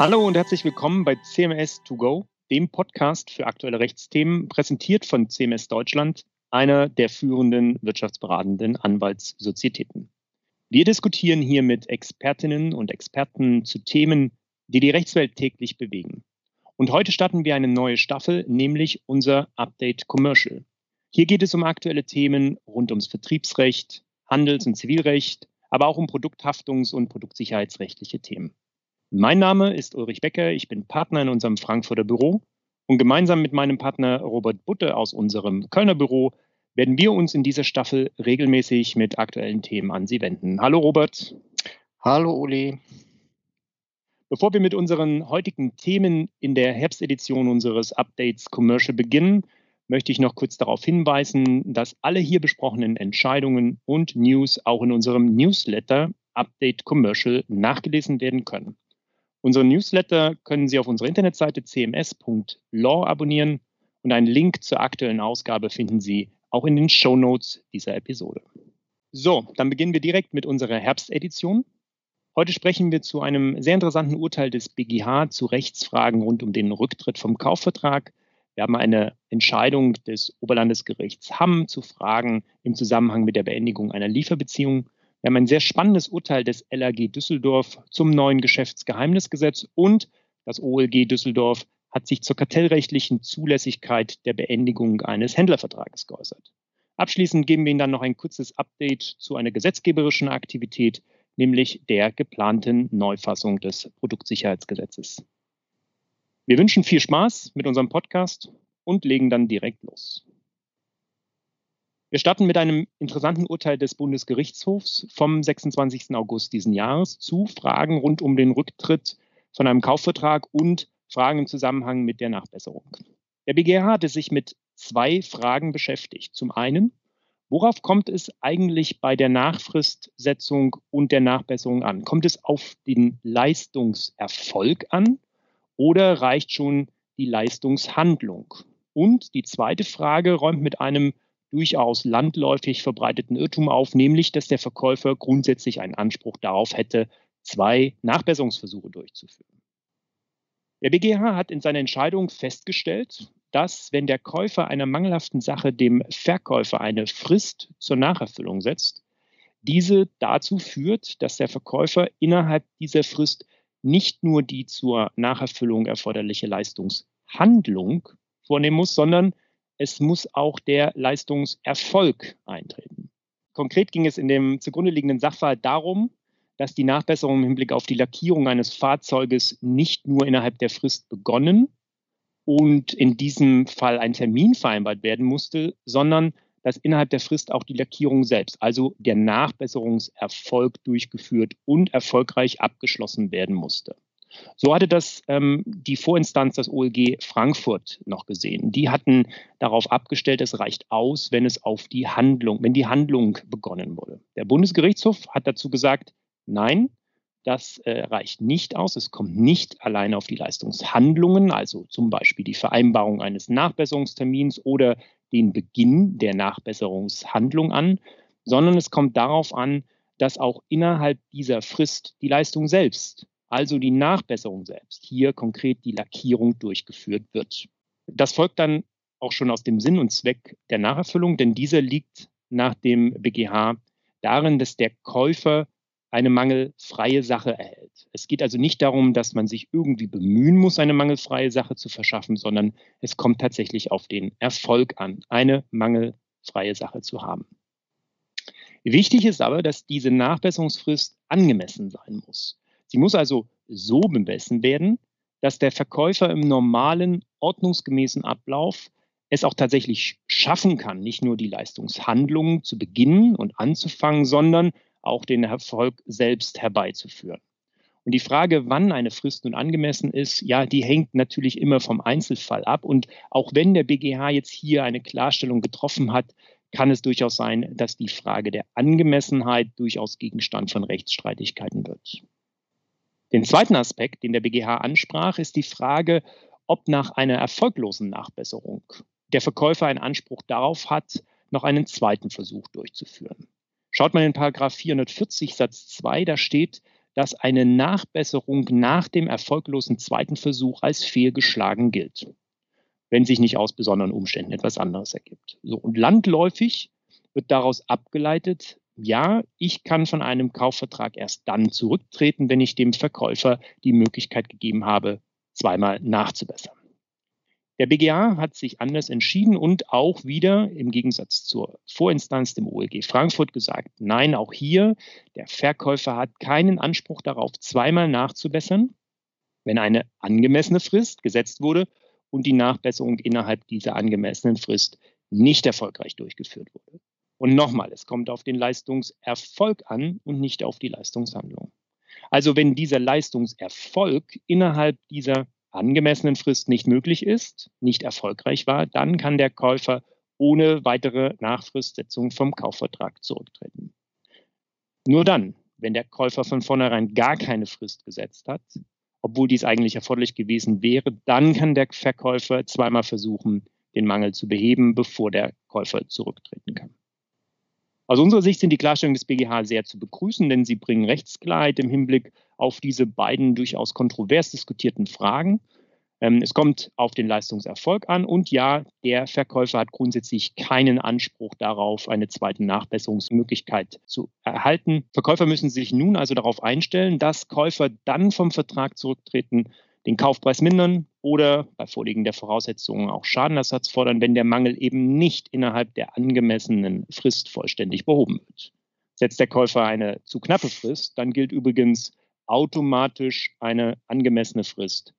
Hallo und herzlich willkommen bei CMS 2 go, dem Podcast für aktuelle Rechtsthemen, präsentiert von CMS Deutschland, einer der führenden wirtschaftsberatenden Anwaltssozietäten. Wir diskutieren hier mit Expertinnen und Experten zu Themen, die die Rechtswelt täglich bewegen. Und heute starten wir eine neue Staffel, nämlich unser Update Commercial. Hier geht es um aktuelle Themen rund ums Vertriebsrecht, Handels- und Zivilrecht, aber auch um Produkthaftungs- und produktsicherheitsrechtliche Themen. Mein Name ist Ulrich Becker, ich bin Partner in unserem Frankfurter Büro und gemeinsam mit meinem Partner Robert Butte aus unserem Kölner Büro werden wir uns in dieser Staffel regelmäßig mit aktuellen Themen an Sie wenden. Hallo Robert. Hallo Uli. Bevor wir mit unseren heutigen Themen in der Herbstedition unseres Updates Commercial beginnen, möchte ich noch kurz darauf hinweisen, dass alle hier besprochenen Entscheidungen und News auch in unserem Newsletter Update Commercial nachgelesen werden können. Unseren Newsletter können Sie auf unserer Internetseite cms.law abonnieren und einen Link zur aktuellen Ausgabe finden Sie auch in den Show Notes dieser Episode. So, dann beginnen wir direkt mit unserer Herbstedition. Heute sprechen wir zu einem sehr interessanten Urteil des BGH zu Rechtsfragen rund um den Rücktritt vom Kaufvertrag. Wir haben eine Entscheidung des Oberlandesgerichts Hamm zu Fragen im Zusammenhang mit der Beendigung einer Lieferbeziehung. Wir haben ein sehr spannendes Urteil des LAG Düsseldorf zum neuen Geschäftsgeheimnisgesetz und das OLG Düsseldorf hat sich zur kartellrechtlichen Zulässigkeit der Beendigung eines Händlervertrages geäußert. Abschließend geben wir Ihnen dann noch ein kurzes Update zu einer gesetzgeberischen Aktivität, nämlich der geplanten Neufassung des Produktsicherheitsgesetzes. Wir wünschen viel Spaß mit unserem Podcast und legen dann direkt los. Wir starten mit einem interessanten Urteil des Bundesgerichtshofs vom 26. August diesen Jahres zu Fragen rund um den Rücktritt von einem Kaufvertrag und Fragen im Zusammenhang mit der Nachbesserung. Der BGH hatte sich mit zwei Fragen beschäftigt. Zum einen, Worauf kommt es eigentlich bei der Nachfristsetzung und der Nachbesserung an? Kommt es auf den Leistungserfolg an oder reicht schon die Leistungshandlung? Und die zweite Frage räumt mit einem durchaus landläufig verbreiteten Irrtum auf, nämlich dass der Verkäufer grundsätzlich einen Anspruch darauf hätte, zwei Nachbesserungsversuche durchzuführen. Der BGH hat in seiner Entscheidung festgestellt, dass, wenn der Käufer einer mangelhaften Sache dem Verkäufer eine Frist zur Nacherfüllung setzt, diese dazu führt, dass der Verkäufer innerhalb dieser Frist nicht nur die zur Nacherfüllung erforderliche Leistungshandlung vornehmen muss, sondern es muss auch der Leistungserfolg eintreten. Konkret ging es in dem zugrunde liegenden Sachverhalt darum, dass die Nachbesserung im Hinblick auf die Lackierung eines Fahrzeuges nicht nur innerhalb der Frist begonnen, und in diesem Fall ein Termin vereinbart werden musste, sondern dass innerhalb der Frist auch die Lackierung selbst, also der Nachbesserungserfolg durchgeführt und erfolgreich abgeschlossen werden musste. So hatte das ähm, die Vorinstanz, das OLG Frankfurt, noch gesehen. Die hatten darauf abgestellt, es reicht aus, wenn es auf die Handlung, wenn die Handlung begonnen wurde. Der Bundesgerichtshof hat dazu gesagt, nein, das äh, reicht nicht aus. Es kommt nicht alleine auf die Leistungshandlungen, also zum Beispiel die Vereinbarung eines Nachbesserungstermins oder den Beginn der Nachbesserungshandlung an, sondern es kommt darauf an, dass auch innerhalb dieser Frist die Leistung selbst, also die Nachbesserung selbst, hier konkret die Lackierung durchgeführt wird. Das folgt dann auch schon aus dem Sinn und Zweck der Nacherfüllung, denn dieser liegt nach dem BGH darin, dass der Käufer eine mangelfreie Sache erhält. Es geht also nicht darum, dass man sich irgendwie bemühen muss, eine mangelfreie Sache zu verschaffen, sondern es kommt tatsächlich auf den Erfolg an, eine mangelfreie Sache zu haben. Wichtig ist aber, dass diese Nachbesserungsfrist angemessen sein muss. Sie muss also so bemessen werden, dass der Verkäufer im normalen, ordnungsgemäßen Ablauf es auch tatsächlich schaffen kann, nicht nur die Leistungshandlungen zu beginnen und anzufangen, sondern auch den Erfolg selbst herbeizuführen. Und die Frage, wann eine Frist nun angemessen ist, ja, die hängt natürlich immer vom Einzelfall ab. Und auch wenn der BGH jetzt hier eine Klarstellung getroffen hat, kann es durchaus sein, dass die Frage der Angemessenheit durchaus Gegenstand von Rechtsstreitigkeiten wird. Den zweiten Aspekt, den der BGH ansprach, ist die Frage, ob nach einer erfolglosen Nachbesserung der Verkäufer einen Anspruch darauf hat, noch einen zweiten Versuch durchzuführen. Schaut mal in Paragraph 440 Satz 2, da steht, dass eine Nachbesserung nach dem erfolglosen zweiten Versuch als fehlgeschlagen gilt, wenn sich nicht aus besonderen Umständen etwas anderes ergibt. So, und landläufig wird daraus abgeleitet, ja, ich kann von einem Kaufvertrag erst dann zurücktreten, wenn ich dem Verkäufer die Möglichkeit gegeben habe, zweimal nachzubessern. Der BGA hat sich anders entschieden und auch wieder im Gegensatz zur Vorinstanz dem OLG Frankfurt gesagt, nein, auch hier, der Verkäufer hat keinen Anspruch darauf, zweimal nachzubessern, wenn eine angemessene Frist gesetzt wurde und die Nachbesserung innerhalb dieser angemessenen Frist nicht erfolgreich durchgeführt wurde. Und nochmal, es kommt auf den Leistungserfolg an und nicht auf die Leistungshandlung. Also wenn dieser Leistungserfolg innerhalb dieser angemessenen Frist nicht möglich ist, nicht erfolgreich war, dann kann der Käufer ohne weitere Nachfristsetzung vom Kaufvertrag zurücktreten. Nur dann, wenn der Käufer von vornherein gar keine Frist gesetzt hat, obwohl dies eigentlich erforderlich gewesen wäre, dann kann der Verkäufer zweimal versuchen, den Mangel zu beheben, bevor der Käufer zurücktreten kann. Aus unserer Sicht sind die Klarstellungen des BGH sehr zu begrüßen, denn sie bringen Rechtsklarheit im Hinblick auf diese beiden durchaus kontrovers diskutierten Fragen. Ähm, es kommt auf den Leistungserfolg an und ja, der Verkäufer hat grundsätzlich keinen Anspruch darauf, eine zweite Nachbesserungsmöglichkeit zu erhalten. Verkäufer müssen sich nun also darauf einstellen, dass Käufer dann vom Vertrag zurücktreten, den Kaufpreis mindern oder bei Vorliegen der Voraussetzungen auch Schadenersatz fordern, wenn der Mangel eben nicht innerhalb der angemessenen Frist vollständig behoben wird. Setzt der Käufer eine zu knappe Frist, dann gilt übrigens automatisch eine angemessene Frist.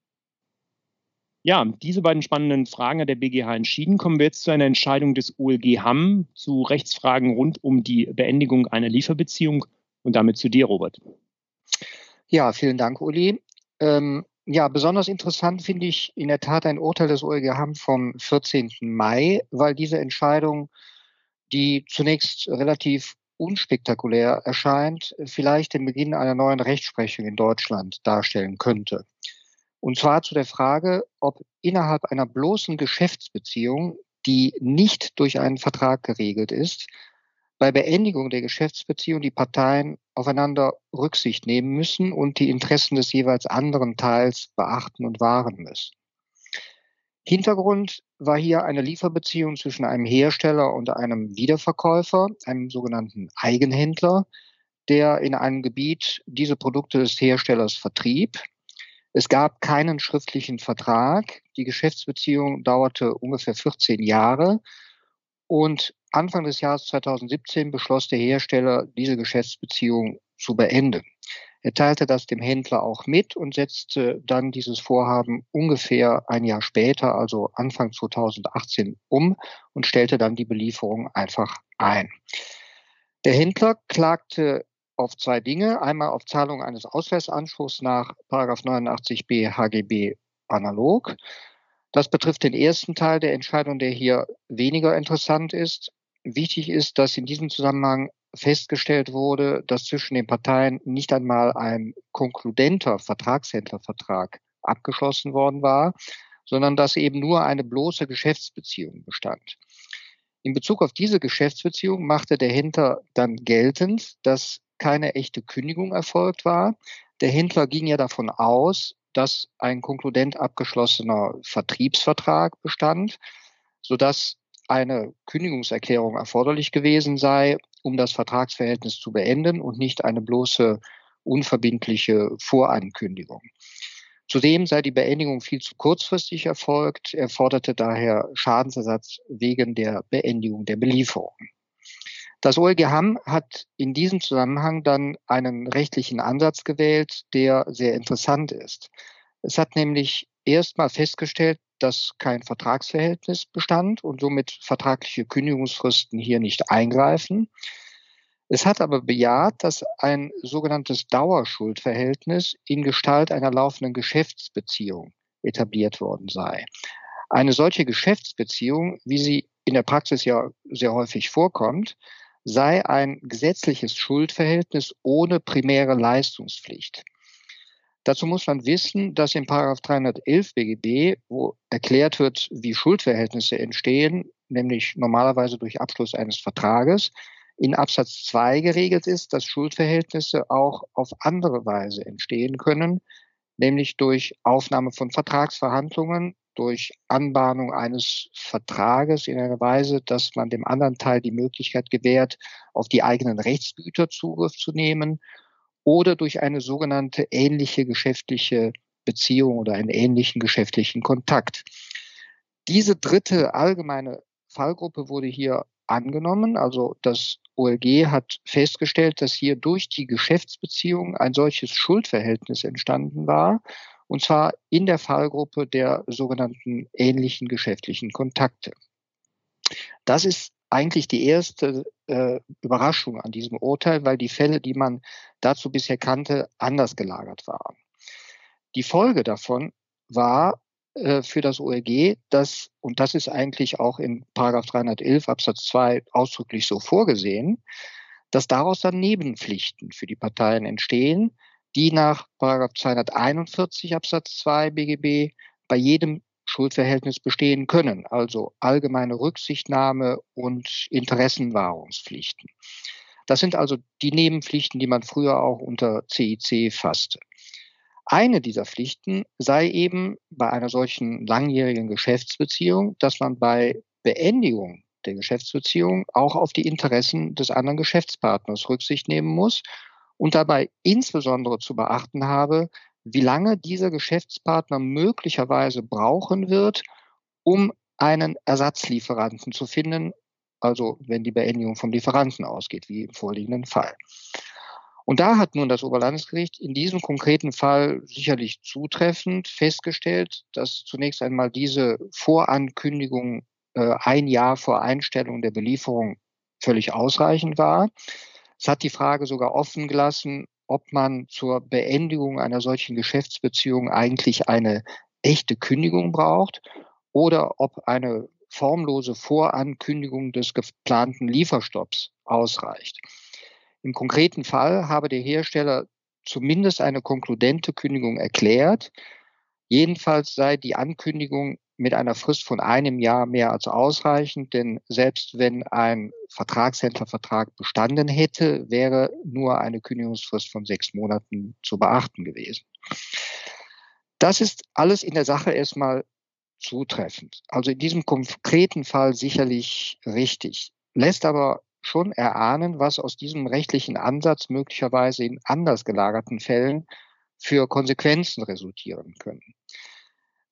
Ja, diese beiden spannenden Fragen hat der BGH entschieden. Kommen wir jetzt zu einer Entscheidung des OLG Hamm zu Rechtsfragen rund um die Beendigung einer Lieferbeziehung und damit zu dir, Robert. Ja, vielen Dank, Uli. Ähm, ja, besonders interessant finde ich in der Tat ein Urteil des Hamm vom 14. Mai, weil diese Entscheidung, die zunächst relativ unspektakulär erscheint, vielleicht den Beginn einer neuen Rechtsprechung in Deutschland darstellen könnte. Und zwar zu der Frage, ob innerhalb einer bloßen Geschäftsbeziehung, die nicht durch einen Vertrag geregelt ist, bei Beendigung der Geschäftsbeziehung die Parteien aufeinander Rücksicht nehmen müssen und die Interessen des jeweils anderen Teils beachten und wahren müssen. Hintergrund war hier eine Lieferbeziehung zwischen einem Hersteller und einem Wiederverkäufer, einem sogenannten Eigenhändler, der in einem Gebiet diese Produkte des Herstellers vertrieb. Es gab keinen schriftlichen Vertrag. Die Geschäftsbeziehung dauerte ungefähr 14 Jahre und Anfang des Jahres 2017 beschloss der Hersteller, diese Geschäftsbeziehung zu beenden. Er teilte das dem Händler auch mit und setzte dann dieses Vorhaben ungefähr ein Jahr später, also Anfang 2018, um und stellte dann die Belieferung einfach ein. Der Händler klagte auf zwei Dinge. Einmal auf Zahlung eines Ausweisanspruchs nach 89b HGB analog. Das betrifft den ersten Teil der Entscheidung, der hier weniger interessant ist. Wichtig ist, dass in diesem Zusammenhang festgestellt wurde, dass zwischen den Parteien nicht einmal ein konkludenter Vertragshändlervertrag abgeschlossen worden war, sondern dass eben nur eine bloße Geschäftsbeziehung bestand. In Bezug auf diese Geschäftsbeziehung machte der Händler dann geltend, dass keine echte Kündigung erfolgt war. Der Händler ging ja davon aus, dass ein konkludent abgeschlossener Vertriebsvertrag bestand, sodass eine Kündigungserklärung erforderlich gewesen sei, um das Vertragsverhältnis zu beenden und nicht eine bloße unverbindliche Vorankündigung. Zudem sei die Beendigung viel zu kurzfristig erfolgt. Er forderte daher Schadensersatz wegen der Beendigung der Belieferung. Das OLG Hamm hat in diesem Zusammenhang dann einen rechtlichen Ansatz gewählt, der sehr interessant ist. Es hat nämlich erstmal festgestellt, dass kein Vertragsverhältnis bestand und somit vertragliche Kündigungsfristen hier nicht eingreifen. Es hat aber bejaht, dass ein sogenanntes Dauerschuldverhältnis in Gestalt einer laufenden Geschäftsbeziehung etabliert worden sei. Eine solche Geschäftsbeziehung, wie sie in der Praxis ja sehr häufig vorkommt, sei ein gesetzliches Schuldverhältnis ohne primäre Leistungspflicht. Dazu muss man wissen, dass in 311 BGB, wo erklärt wird, wie Schuldverhältnisse entstehen, nämlich normalerweise durch Abschluss eines Vertrages, in Absatz 2 geregelt ist, dass Schuldverhältnisse auch auf andere Weise entstehen können, nämlich durch Aufnahme von Vertragsverhandlungen, durch Anbahnung eines Vertrages in einer Weise, dass man dem anderen Teil die Möglichkeit gewährt, auf die eigenen Rechtsgüter Zugriff zu nehmen oder durch eine sogenannte ähnliche geschäftliche Beziehung oder einen ähnlichen geschäftlichen Kontakt. Diese dritte allgemeine Fallgruppe wurde hier angenommen. Also das OLG hat festgestellt, dass hier durch die Geschäftsbeziehung ein solches Schuldverhältnis entstanden war, und zwar in der Fallgruppe der sogenannten ähnlichen geschäftlichen Kontakte. Das ist eigentlich die erste äh, Überraschung an diesem Urteil, weil die Fälle, die man dazu bisher kannte, anders gelagert waren. Die Folge davon war äh, für das OLG, dass, und das ist eigentlich auch in Paragraph 311 Absatz 2 ausdrücklich so vorgesehen, dass daraus dann Nebenpflichten für die Parteien entstehen, die nach Paragraph 241 Absatz 2 BGB bei jedem Schuldverhältnis bestehen können, also allgemeine Rücksichtnahme und Interessenwahrungspflichten. Das sind also die Nebenpflichten, die man früher auch unter CIC fasste. Eine dieser Pflichten sei eben bei einer solchen langjährigen Geschäftsbeziehung, dass man bei Beendigung der Geschäftsbeziehung auch auf die Interessen des anderen Geschäftspartners Rücksicht nehmen muss und dabei insbesondere zu beachten habe, wie lange dieser Geschäftspartner möglicherweise brauchen wird, um einen Ersatzlieferanten zu finden, also wenn die Beendigung vom Lieferanten ausgeht, wie im vorliegenden Fall. Und da hat nun das Oberlandesgericht in diesem konkreten Fall sicherlich zutreffend festgestellt, dass zunächst einmal diese Vorankündigung äh, ein Jahr vor Einstellung der Belieferung völlig ausreichend war. Es hat die Frage sogar offen gelassen, ob man zur Beendigung einer solchen Geschäftsbeziehung eigentlich eine echte Kündigung braucht oder ob eine formlose Vorankündigung des geplanten Lieferstopps ausreicht. Im konkreten Fall habe der Hersteller zumindest eine konkludente Kündigung erklärt. Jedenfalls sei die Ankündigung mit einer Frist von einem Jahr mehr als ausreichend, denn selbst wenn ein Vertragshändlervertrag bestanden hätte, wäre nur eine Kündigungsfrist von sechs Monaten zu beachten gewesen. Das ist alles in der Sache erstmal zutreffend. Also in diesem konkreten Fall sicherlich richtig, lässt aber schon erahnen, was aus diesem rechtlichen Ansatz möglicherweise in anders gelagerten Fällen für Konsequenzen resultieren können.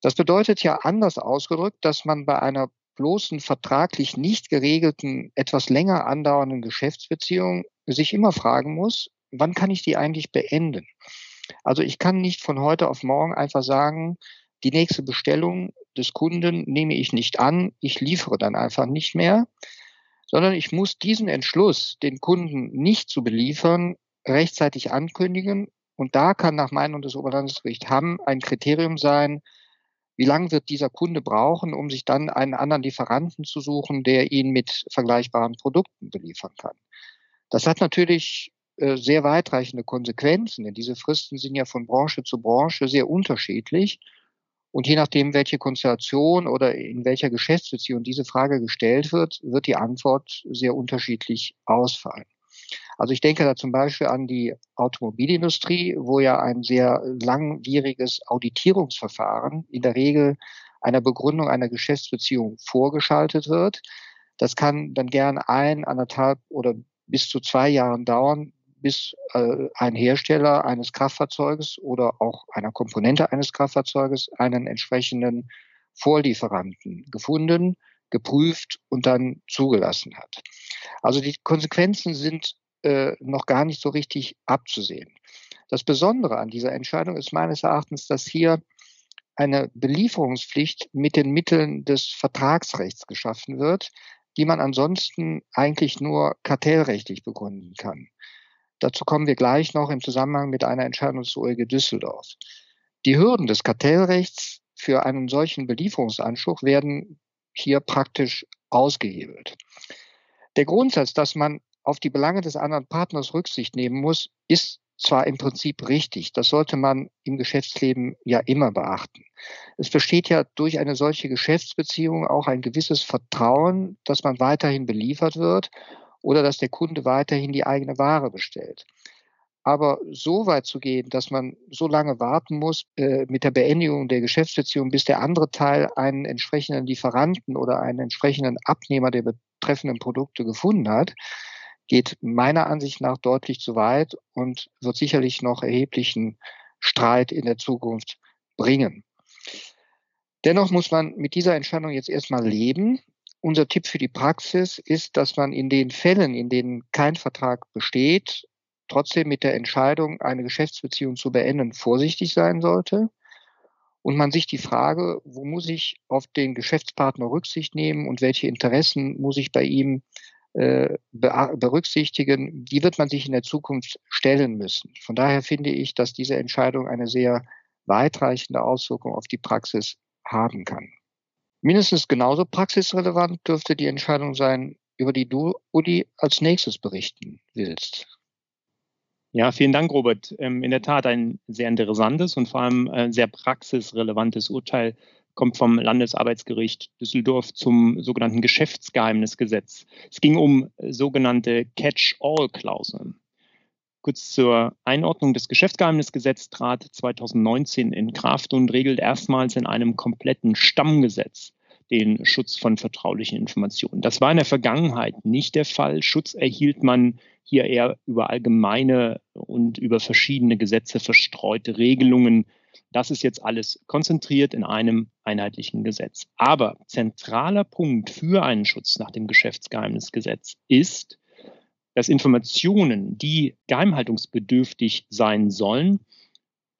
Das bedeutet ja anders ausgedrückt, dass man bei einer bloßen vertraglich nicht geregelten, etwas länger andauernden Geschäftsbeziehung sich immer fragen muss, wann kann ich die eigentlich beenden? Also ich kann nicht von heute auf morgen einfach sagen, die nächste Bestellung des Kunden nehme ich nicht an, ich liefere dann einfach nicht mehr, sondern ich muss diesen Entschluss, den Kunden nicht zu beliefern, rechtzeitig ankündigen. Und da kann nach Meinung des Oberlandesgerichts Hamm ein Kriterium sein, wie lange wird dieser Kunde brauchen, um sich dann einen anderen Lieferanten zu suchen, der ihn mit vergleichbaren Produkten beliefern kann. Das hat natürlich äh, sehr weitreichende Konsequenzen, denn diese Fristen sind ja von Branche zu Branche sehr unterschiedlich. Und je nachdem, welche Konstellation oder in welcher Geschäftsbeziehung diese Frage gestellt wird, wird die Antwort sehr unterschiedlich ausfallen. Also ich denke da zum Beispiel an die Automobilindustrie, wo ja ein sehr langwieriges Auditierungsverfahren in der Regel einer Begründung einer Geschäftsbeziehung vorgeschaltet wird. Das kann dann gern ein, anderthalb oder bis zu zwei Jahren dauern, bis äh, ein Hersteller eines Kraftfahrzeuges oder auch einer Komponente eines Kraftfahrzeuges einen entsprechenden Vorlieferanten gefunden, geprüft und dann zugelassen hat. Also die Konsequenzen sind äh, noch gar nicht so richtig abzusehen. Das Besondere an dieser Entscheidung ist meines Erachtens, dass hier eine Belieferungspflicht mit den Mitteln des Vertragsrechts geschaffen wird, die man ansonsten eigentlich nur kartellrechtlich begründen kann. Dazu kommen wir gleich noch im Zusammenhang mit einer Entscheidung des OEG Düsseldorf. Die Hürden des Kartellrechts für einen solchen Belieferungsanspruch werden hier praktisch ausgehebelt. Der Grundsatz, dass man auf die Belange des anderen Partners Rücksicht nehmen muss, ist zwar im Prinzip richtig, das sollte man im Geschäftsleben ja immer beachten. Es besteht ja durch eine solche Geschäftsbeziehung auch ein gewisses Vertrauen, dass man weiterhin beliefert wird oder dass der Kunde weiterhin die eigene Ware bestellt. Aber so weit zu gehen, dass man so lange warten muss äh, mit der Beendigung der Geschäftsbeziehung, bis der andere Teil einen entsprechenden Lieferanten oder einen entsprechenden Abnehmer der betreffenden Produkte gefunden hat, geht meiner Ansicht nach deutlich zu weit und wird sicherlich noch erheblichen Streit in der Zukunft bringen. Dennoch muss man mit dieser Entscheidung jetzt erstmal leben. Unser Tipp für die Praxis ist, dass man in den Fällen, in denen kein Vertrag besteht, trotzdem mit der Entscheidung, eine Geschäftsbeziehung zu beenden, vorsichtig sein sollte und man sich die Frage, wo muss ich auf den Geschäftspartner Rücksicht nehmen und welche Interessen muss ich bei ihm berücksichtigen, die wird man sich in der Zukunft stellen müssen. Von daher finde ich, dass diese Entscheidung eine sehr weitreichende Auswirkung auf die Praxis haben kann. Mindestens genauso praxisrelevant dürfte die Entscheidung sein, über die du, Uli, als nächstes berichten willst. Ja, vielen Dank, Robert. Ähm, in der Tat ein sehr interessantes und vor allem äh, sehr praxisrelevantes Urteil kommt vom Landesarbeitsgericht Düsseldorf zum sogenannten Geschäftsgeheimnisgesetz. Es ging um sogenannte Catch-all-Klauseln. Kurz zur Einordnung. Das Geschäftsgeheimnisgesetz trat 2019 in Kraft und regelt erstmals in einem kompletten Stammgesetz den Schutz von vertraulichen Informationen. Das war in der Vergangenheit nicht der Fall. Schutz erhielt man hier eher über allgemeine und über verschiedene Gesetze verstreute Regelungen. Das ist jetzt alles konzentriert in einem einheitlichen Gesetz. Aber zentraler Punkt für einen Schutz nach dem Geschäftsgeheimnisgesetz ist, dass Informationen, die geheimhaltungsbedürftig sein sollen,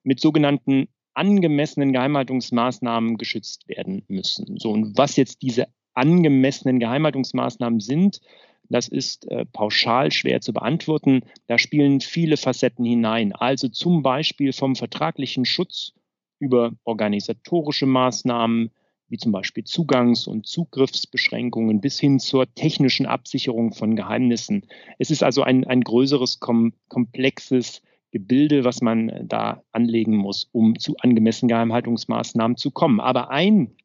mit sogenannten angemessenen Geheimhaltungsmaßnahmen geschützt werden müssen. So, und was jetzt diese angemessenen Geheimhaltungsmaßnahmen sind, das ist äh, pauschal schwer zu beantworten. Da spielen viele Facetten hinein. Also zum Beispiel vom vertraglichen Schutz über organisatorische Maßnahmen, wie zum Beispiel Zugangs- und Zugriffsbeschränkungen bis hin zur technischen Absicherung von Geheimnissen. Es ist also ein, ein größeres, kom komplexes Gebilde, was man da anlegen muss, um zu angemessenen Geheimhaltungsmaßnahmen zu kommen. Aber ein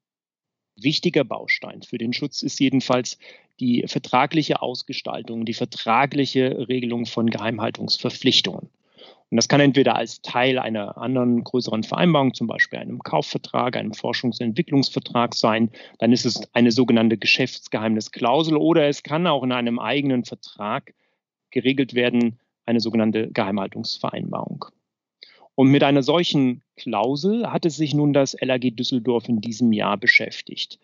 wichtiger Baustein für den Schutz ist jedenfalls die vertragliche Ausgestaltung, die vertragliche Regelung von Geheimhaltungsverpflichtungen. Und das kann entweder als Teil einer anderen größeren Vereinbarung, zum Beispiel einem Kaufvertrag, einem Forschungs- und Entwicklungsvertrag sein. Dann ist es eine sogenannte Geschäftsgeheimnisklausel oder es kann auch in einem eigenen Vertrag geregelt werden, eine sogenannte Geheimhaltungsvereinbarung. Und mit einer solchen Klausel hat es sich nun das LAG Düsseldorf in diesem Jahr beschäftigt.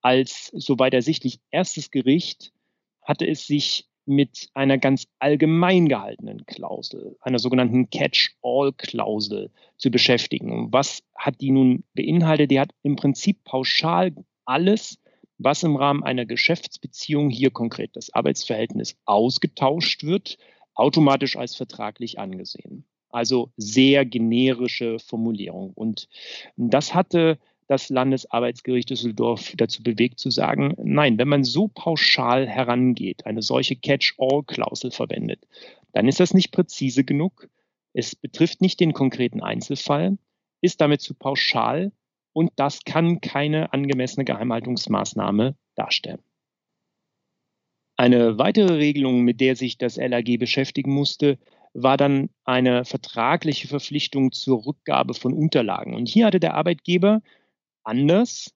Als soweit ersichtlich erstes Gericht hatte es sich mit einer ganz allgemein gehaltenen Klausel, einer sogenannten Catch-all-Klausel zu beschäftigen. Und was hat die nun beinhaltet? Die hat im Prinzip pauschal alles, was im Rahmen einer Geschäftsbeziehung, hier konkret das Arbeitsverhältnis, ausgetauscht wird, automatisch als vertraglich angesehen. Also sehr generische Formulierung. Und das hatte das Landesarbeitsgericht Düsseldorf dazu bewegt zu sagen, nein, wenn man so pauschal herangeht, eine solche Catch-all-Klausel verwendet, dann ist das nicht präzise genug. Es betrifft nicht den konkreten Einzelfall, ist damit zu pauschal und das kann keine angemessene Geheimhaltungsmaßnahme darstellen. Eine weitere Regelung, mit der sich das LAG beschäftigen musste, war dann eine vertragliche Verpflichtung zur Rückgabe von Unterlagen. Und hier hatte der Arbeitgeber anders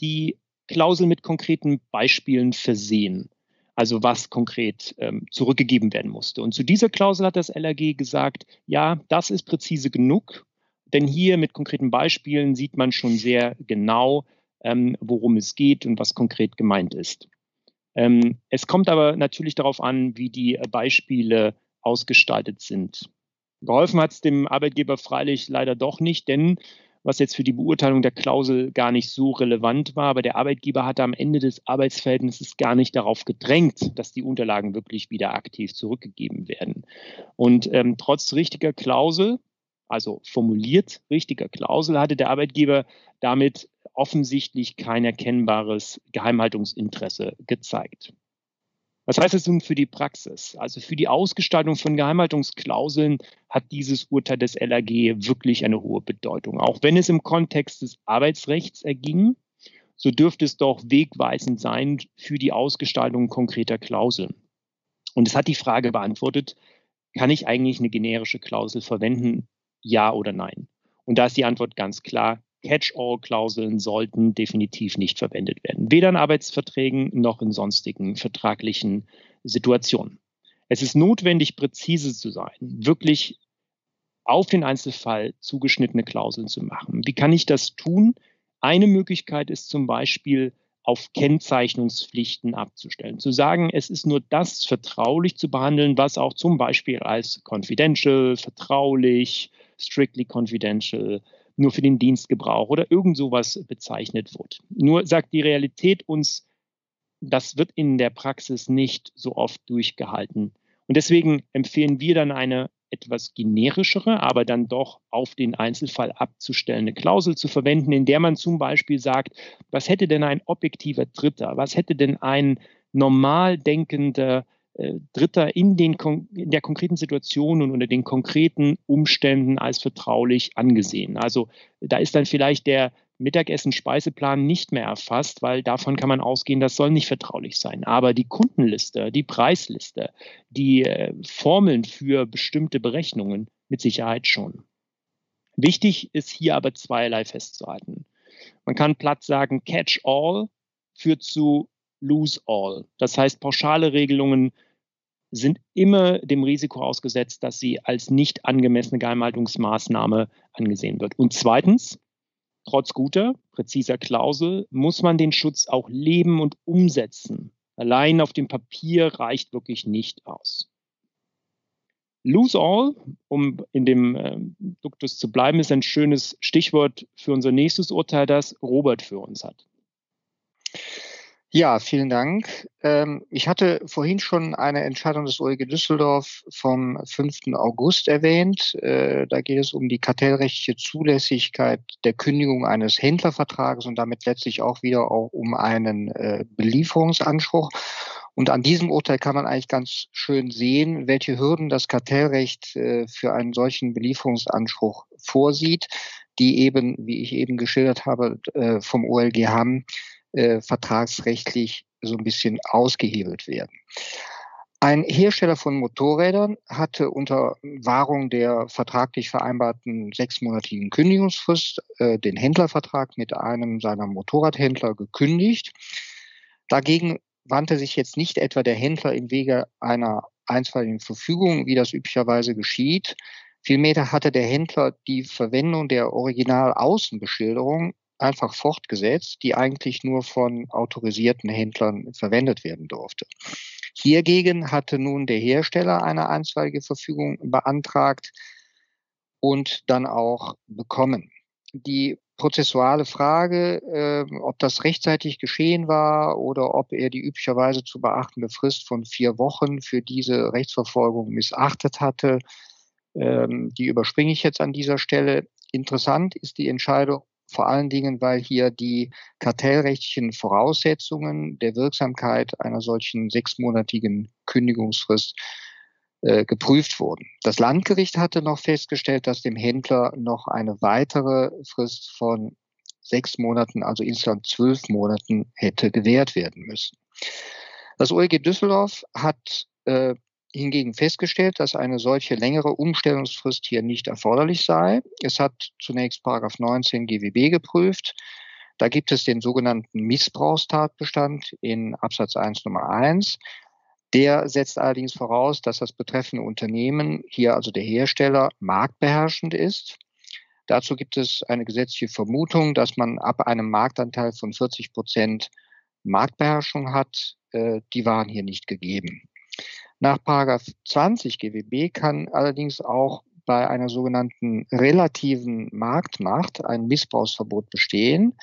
die Klausel mit konkreten Beispielen versehen, also was konkret ähm, zurückgegeben werden musste. Und zu dieser Klausel hat das LAG gesagt, ja, das ist präzise genug, denn hier mit konkreten Beispielen sieht man schon sehr genau, ähm, worum es geht und was konkret gemeint ist. Ähm, es kommt aber natürlich darauf an, wie die Beispiele ausgestaltet sind. Geholfen hat es dem Arbeitgeber freilich leider doch nicht, denn was jetzt für die Beurteilung der Klausel gar nicht so relevant war, aber der Arbeitgeber hatte am Ende des Arbeitsverhältnisses gar nicht darauf gedrängt, dass die Unterlagen wirklich wieder aktiv zurückgegeben werden. Und ähm, trotz richtiger Klausel, also formuliert richtiger Klausel, hatte der Arbeitgeber damit offensichtlich kein erkennbares Geheimhaltungsinteresse gezeigt. Was heißt das nun für die Praxis? Also für die Ausgestaltung von Geheimhaltungsklauseln hat dieses Urteil des LAG wirklich eine hohe Bedeutung. Auch wenn es im Kontext des Arbeitsrechts erging, so dürfte es doch wegweisend sein für die Ausgestaltung konkreter Klauseln. Und es hat die Frage beantwortet, kann ich eigentlich eine generische Klausel verwenden? Ja oder nein? Und da ist die Antwort ganz klar, Catch-all-Klauseln sollten definitiv nicht verwendet werden, weder in Arbeitsverträgen noch in sonstigen vertraglichen Situationen. Es ist notwendig, präzise zu sein, wirklich auf den Einzelfall zugeschnittene Klauseln zu machen. Wie kann ich das tun? Eine Möglichkeit ist zum Beispiel, auf Kennzeichnungspflichten abzustellen. Zu sagen, es ist nur das vertraulich zu behandeln, was auch zum Beispiel als confidential, vertraulich, strictly confidential, nur für den Dienstgebrauch oder irgend sowas bezeichnet wird. Nur sagt die Realität uns, das wird in der Praxis nicht so oft durchgehalten. Und deswegen empfehlen wir dann eine etwas generischere, aber dann doch auf den Einzelfall abzustellende Klausel zu verwenden, in der man zum Beispiel sagt, was hätte denn ein objektiver Dritter, was hätte denn ein normal denkender Dritter in, den, in der konkreten Situation und unter den konkreten Umständen als vertraulich angesehen. Also da ist dann vielleicht der Mittagessen-Speiseplan nicht mehr erfasst, weil davon kann man ausgehen, das soll nicht vertraulich sein. Aber die Kundenliste, die Preisliste, die äh, Formeln für bestimmte Berechnungen mit Sicherheit schon. Wichtig ist hier aber zweierlei festzuhalten. Man kann platt sagen, Catch All führt zu Lose All. Das heißt, pauschale Regelungen sind immer dem Risiko ausgesetzt, dass sie als nicht angemessene Geheimhaltungsmaßnahme angesehen wird. Und zweitens, Trotz guter, präziser Klausel muss man den Schutz auch leben und umsetzen. Allein auf dem Papier reicht wirklich nicht aus. Lose all, um in dem äh, Duktus zu bleiben, ist ein schönes Stichwort für unser nächstes Urteil, das Robert für uns hat. Ja, vielen Dank. Ähm, ich hatte vorhin schon eine Entscheidung des OEG Düsseldorf vom 5. August erwähnt. Äh, da geht es um die kartellrechtliche Zulässigkeit der Kündigung eines Händlervertrages und damit letztlich auch wieder auch um einen äh, Belieferungsanspruch. Und an diesem Urteil kann man eigentlich ganz schön sehen, welche Hürden das Kartellrecht äh, für einen solchen Belieferungsanspruch vorsieht, die eben, wie ich eben geschildert habe, vom OLG haben äh, vertragsrechtlich so ein bisschen ausgehebelt werden. Ein Hersteller von Motorrädern hatte unter Wahrung der vertraglich vereinbarten sechsmonatigen Kündigungsfrist äh, den Händlervertrag mit einem seiner Motorradhändler gekündigt. Dagegen wandte sich jetzt nicht etwa der Händler im Wege einer einstweiligen Verfügung, wie das üblicherweise geschieht. Vielmehr hatte der Händler die Verwendung der Original-Außenbeschilderung einfach fortgesetzt, die eigentlich nur von autorisierten Händlern verwendet werden durfte. Hiergegen hatte nun der Hersteller eine einstweilige Verfügung beantragt und dann auch bekommen. Die prozessuale Frage, äh, ob das rechtzeitig geschehen war oder ob er die üblicherweise zu beachtende Frist von vier Wochen für diese Rechtsverfolgung missachtet hatte, ähm, die überspringe ich jetzt an dieser Stelle. Interessant ist die Entscheidung vor allen Dingen, weil hier die kartellrechtlichen Voraussetzungen der Wirksamkeit einer solchen sechsmonatigen Kündigungsfrist äh, geprüft wurden. Das Landgericht hatte noch festgestellt, dass dem Händler noch eine weitere Frist von sechs Monaten, also insgesamt zwölf Monaten, hätte gewährt werden müssen. Das OEG Düsseldorf hat äh, hingegen festgestellt, dass eine solche längere Umstellungsfrist hier nicht erforderlich sei. Es hat zunächst Paragraph 19 GWB geprüft. Da gibt es den sogenannten Missbrauchstatbestand in Absatz 1 Nummer 1. Der setzt allerdings voraus, dass das betreffende Unternehmen, hier also der Hersteller, marktbeherrschend ist. Dazu gibt es eine gesetzliche Vermutung, dass man ab einem Marktanteil von 40 Prozent Marktbeherrschung hat. Äh, die waren hier nicht gegeben. Nach 20 GWB kann allerdings auch bei einer sogenannten relativen Marktmacht ein Missbrauchsverbot bestehen.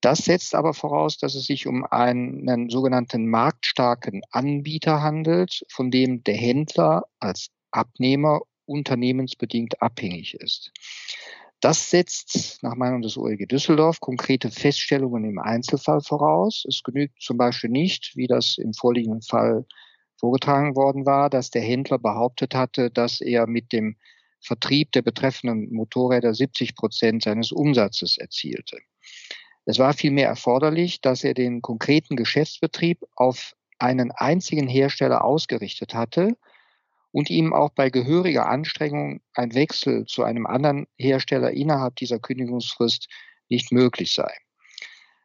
Das setzt aber voraus, dass es sich um einen sogenannten marktstarken Anbieter handelt, von dem der Händler als Abnehmer unternehmensbedingt abhängig ist. Das setzt nach Meinung des OLG Düsseldorf konkrete Feststellungen im Einzelfall voraus. Es genügt zum Beispiel nicht, wie das im vorliegenden Fall vorgetragen worden war, dass der Händler behauptet hatte, dass er mit dem Vertrieb der betreffenden Motorräder 70 Prozent seines Umsatzes erzielte. Es war vielmehr erforderlich, dass er den konkreten Geschäftsbetrieb auf einen einzigen Hersteller ausgerichtet hatte und ihm auch bei gehöriger Anstrengung ein Wechsel zu einem anderen Hersteller innerhalb dieser Kündigungsfrist nicht möglich sei.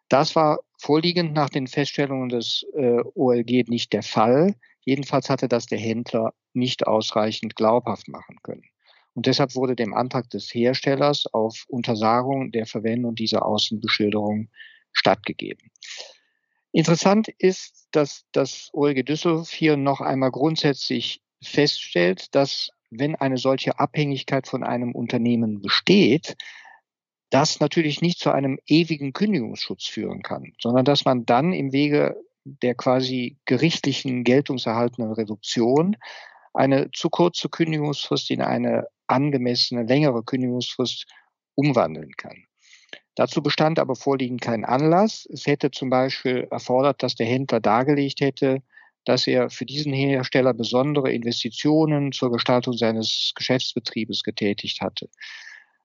Das war vorliegend nach den Feststellungen des äh, OLG nicht der Fall. Jedenfalls hatte das der Händler nicht ausreichend glaubhaft machen können. Und deshalb wurde dem Antrag des Herstellers auf Untersagung der Verwendung dieser Außenbeschilderung stattgegeben. Interessant ist, dass das OLG Düsseldorf hier noch einmal grundsätzlich feststellt, dass wenn eine solche Abhängigkeit von einem Unternehmen besteht, das natürlich nicht zu einem ewigen Kündigungsschutz führen kann, sondern dass man dann im Wege der quasi gerichtlichen geltungserhaltenen Reduktion eine zu kurze Kündigungsfrist in eine angemessene längere Kündigungsfrist umwandeln kann. Dazu bestand aber vorliegend kein Anlass. Es hätte zum Beispiel erfordert, dass der Händler dargelegt hätte, dass er für diesen Hersteller besondere Investitionen zur Gestaltung seines Geschäftsbetriebes getätigt hatte.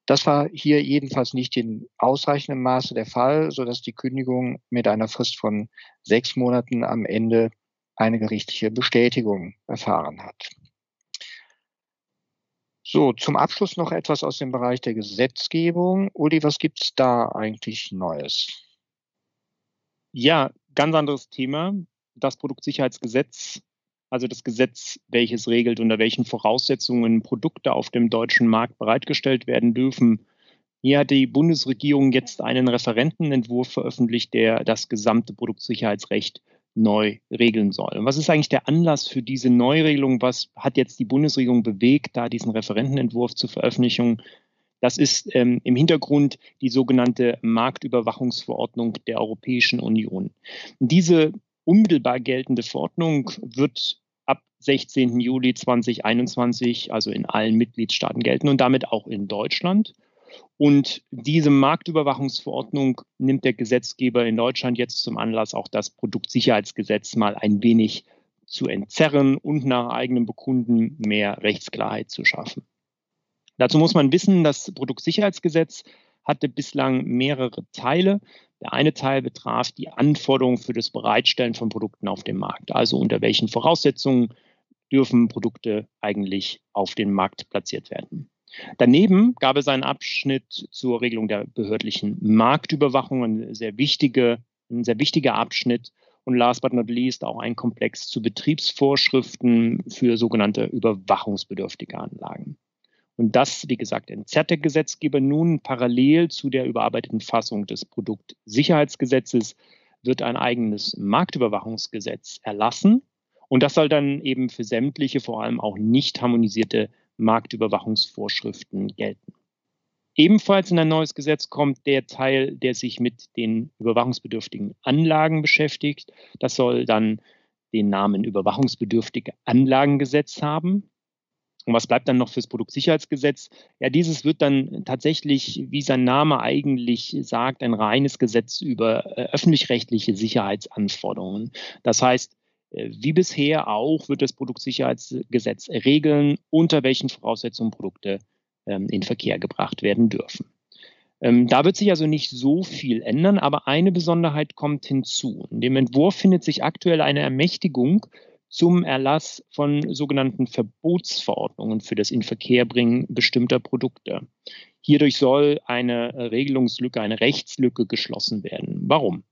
Das war hier jedenfalls nicht in ausreichendem Maße der Fall, sodass die Kündigung mit einer Frist von sechs Monaten am Ende eine gerichtliche Bestätigung erfahren hat. So, zum Abschluss noch etwas aus dem Bereich der Gesetzgebung. Uli, was gibt es da eigentlich Neues? Ja, ganz anderes Thema. Das Produktsicherheitsgesetz also das Gesetz, welches regelt, unter welchen Voraussetzungen Produkte auf dem deutschen Markt bereitgestellt werden dürfen. Hier hat die Bundesregierung jetzt einen Referentenentwurf veröffentlicht, der das gesamte Produktsicherheitsrecht neu regeln soll. Und was ist eigentlich der Anlass für diese Neuregelung? Was hat jetzt die Bundesregierung bewegt, da diesen Referentenentwurf zur Veröffentlichung? Das ist ähm, im Hintergrund die sogenannte Marktüberwachungsverordnung der Europäischen Union. Diese unmittelbar geltende Verordnung wird ab 16. Juli 2021, also in allen Mitgliedstaaten gelten und damit auch in Deutschland. Und diese Marktüberwachungsverordnung nimmt der Gesetzgeber in Deutschland jetzt zum Anlass, auch das Produktsicherheitsgesetz mal ein wenig zu entzerren und nach eigenem Bekunden mehr Rechtsklarheit zu schaffen. Dazu muss man wissen, das Produktsicherheitsgesetz hatte bislang mehrere Teile. Der eine Teil betraf die Anforderungen für das Bereitstellen von Produkten auf dem Markt. Also unter welchen Voraussetzungen dürfen Produkte eigentlich auf den Markt platziert werden. Daneben gab es einen Abschnitt zur Regelung der behördlichen Marktüberwachung, ein sehr, wichtige, ein sehr wichtiger Abschnitt. Und last but not least auch ein Komplex zu Betriebsvorschriften für sogenannte überwachungsbedürftige Anlagen. Und das, wie gesagt, entzerrt der Gesetzgeber nun parallel zu der überarbeiteten Fassung des Produktsicherheitsgesetzes wird ein eigenes Marktüberwachungsgesetz erlassen. Und das soll dann eben für sämtliche, vor allem auch nicht harmonisierte Marktüberwachungsvorschriften gelten. Ebenfalls in ein neues Gesetz kommt der Teil, der sich mit den überwachungsbedürftigen Anlagen beschäftigt. Das soll dann den Namen Überwachungsbedürftige Anlagengesetz haben. Und was bleibt dann noch fürs Produktsicherheitsgesetz? Ja, dieses wird dann tatsächlich, wie sein Name eigentlich sagt, ein reines Gesetz über äh, öffentlich-rechtliche Sicherheitsanforderungen. Das heißt, äh, wie bisher auch wird das Produktsicherheitsgesetz regeln, unter welchen Voraussetzungen Produkte ähm, in Verkehr gebracht werden dürfen. Ähm, da wird sich also nicht so viel ändern, aber eine Besonderheit kommt hinzu. In dem Entwurf findet sich aktuell eine Ermächtigung zum Erlass von sogenannten Verbotsverordnungen für das Inverkehrbringen bestimmter Produkte. Hierdurch soll eine Regelungslücke, eine Rechtslücke geschlossen werden. Warum?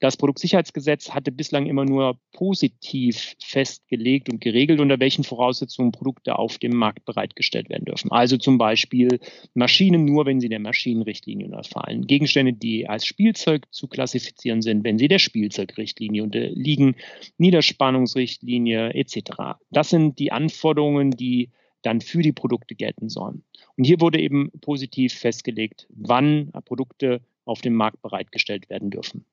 Das Produktsicherheitsgesetz hatte bislang immer nur positiv festgelegt und geregelt, unter welchen Voraussetzungen Produkte auf dem Markt bereitgestellt werden dürfen. Also zum Beispiel Maschinen nur, wenn sie der Maschinenrichtlinie unterfallen. Gegenstände, die als Spielzeug zu klassifizieren sind, wenn sie der Spielzeugrichtlinie unterliegen, Niederspannungsrichtlinie etc. Das sind die Anforderungen, die dann für die Produkte gelten sollen. Und hier wurde eben positiv festgelegt, wann Produkte auf dem Markt bereitgestellt werden dürfen.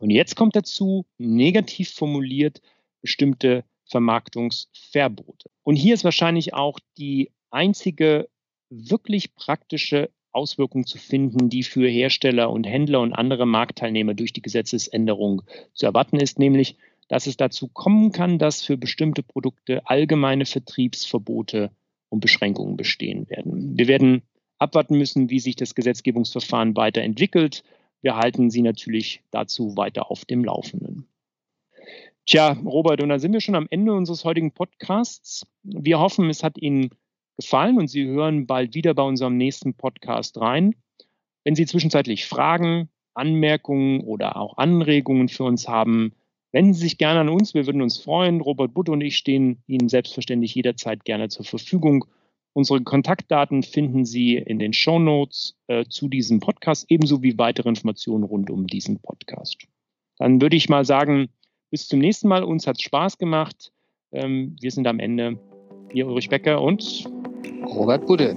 Und jetzt kommt dazu, negativ formuliert, bestimmte Vermarktungsverbote. Und hier ist wahrscheinlich auch die einzige wirklich praktische Auswirkung zu finden, die für Hersteller und Händler und andere Marktteilnehmer durch die Gesetzesänderung zu erwarten ist, nämlich, dass es dazu kommen kann, dass für bestimmte Produkte allgemeine Vertriebsverbote und Beschränkungen bestehen werden. Wir werden abwarten müssen, wie sich das Gesetzgebungsverfahren weiterentwickelt. Wir halten Sie natürlich dazu weiter auf dem Laufenden. Tja, Robert, und da sind wir schon am Ende unseres heutigen Podcasts. Wir hoffen, es hat Ihnen gefallen und Sie hören bald wieder bei unserem nächsten Podcast rein. Wenn Sie zwischenzeitlich Fragen, Anmerkungen oder auch Anregungen für uns haben, wenden Sie sich gerne an uns. Wir würden uns freuen. Robert Butte und ich stehen Ihnen selbstverständlich jederzeit gerne zur Verfügung. Unsere Kontaktdaten finden Sie in den Show Notes äh, zu diesem Podcast, ebenso wie weitere Informationen rund um diesen Podcast. Dann würde ich mal sagen, bis zum nächsten Mal. Uns hat es Spaß gemacht. Ähm, wir sind am Ende. Ihr Ulrich Becker und Robert Budde.